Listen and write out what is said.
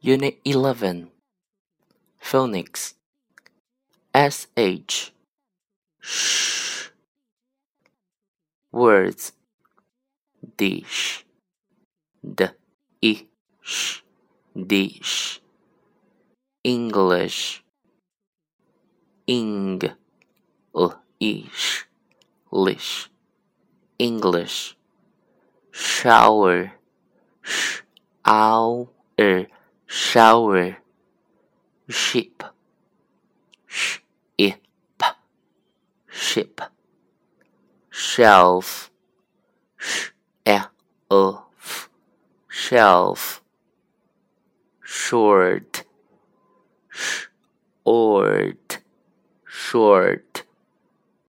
Unit 11 Phonics SH Sh. Words. Dish D. Ish Dish English Ing L ish Lish. English. Shower. Sh. Ow er shower ship ship ship shelf shelf shelf short short short